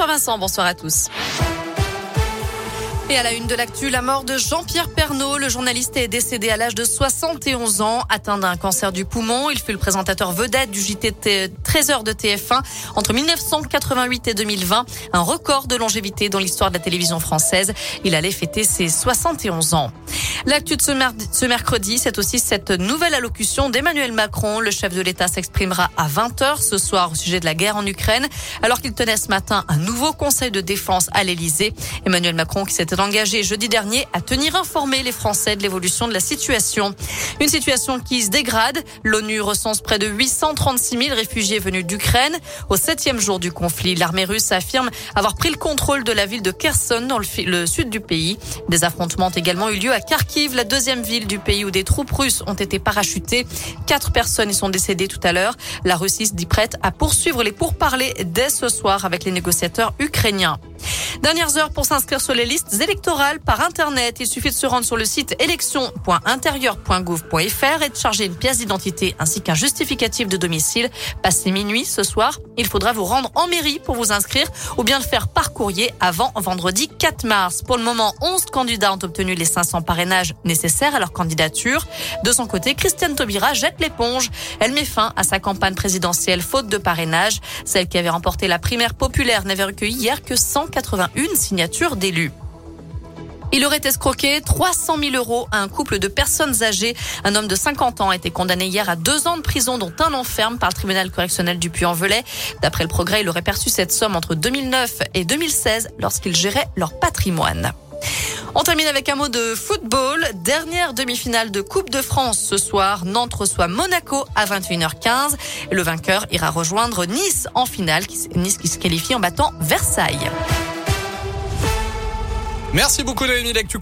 Bonsoir Vincent, bonsoir à tous. Et à la une de l'actu, la mort de Jean-Pierre Pernaud. Le journaliste est décédé à l'âge de 71 ans, atteint d'un cancer du poumon. Il fut le présentateur vedette du JT 13h de TF1 entre 1988 et 2020. Un record de longévité dans l'histoire de la télévision française. Il allait fêter ses 71 ans. L'actu de ce, mercredi, c'est aussi cette nouvelle allocution d'Emmanuel Macron. Le chef de l'État s'exprimera à 20h ce soir au sujet de la guerre en Ukraine, alors qu'il tenait ce matin un nouveau conseil de défense à l'Élysée. Emmanuel Macron qui s'était engagé jeudi dernier à tenir informés les Français de l'évolution de la situation. Une situation qui se dégrade. L'ONU recense près de 836 000 réfugiés venus d'Ukraine. Au septième jour du conflit, l'armée russe affirme avoir pris le contrôle de la ville de Kherson dans le, le sud du pays. Des affrontements ont également eu lieu à Kharkiv la deuxième ville du pays où des troupes russes ont été parachutées. Quatre personnes y sont décédées tout à l'heure. La Russie se dit prête à poursuivre les pourparlers dès ce soir avec les négociateurs ukrainiens. Dernières heures pour s'inscrire sur les listes électorales par Internet. Il suffit de se rendre sur le site élection.intérieur.gouv.fr et de charger une pièce d'identité ainsi qu'un justificatif de domicile. Passé minuit ce soir, il faudra vous rendre en mairie pour vous inscrire ou bien le faire par courrier avant vendredi 4 mars. Pour le moment, 11 candidats ont obtenu les 500 parrainages nécessaires à leur candidature. De son côté, Christiane Taubira jette l'éponge. Elle met fin à sa campagne présidentielle faute de parrainage. Celle qui avait remporté la primaire populaire n'avait recueilli hier que 181 signatures d'élus. Il aurait escroqué 300 000 euros à un couple de personnes âgées. Un homme de 50 ans a été condamné hier à deux ans de prison, dont un an ferme par le tribunal correctionnel du Puy-en-Velay. D'après le progrès, il aurait perçu cette somme entre 2009 et 2016 lorsqu'il gérait leur patrimoine. On termine avec un mot de football. Dernière demi-finale de Coupe de France ce soir. Nantes reçoit Monaco à 21h15. Le vainqueur ira rejoindre Nice en finale. Nice qui se qualifie en battant Versailles. Merci beaucoup Noémie, tu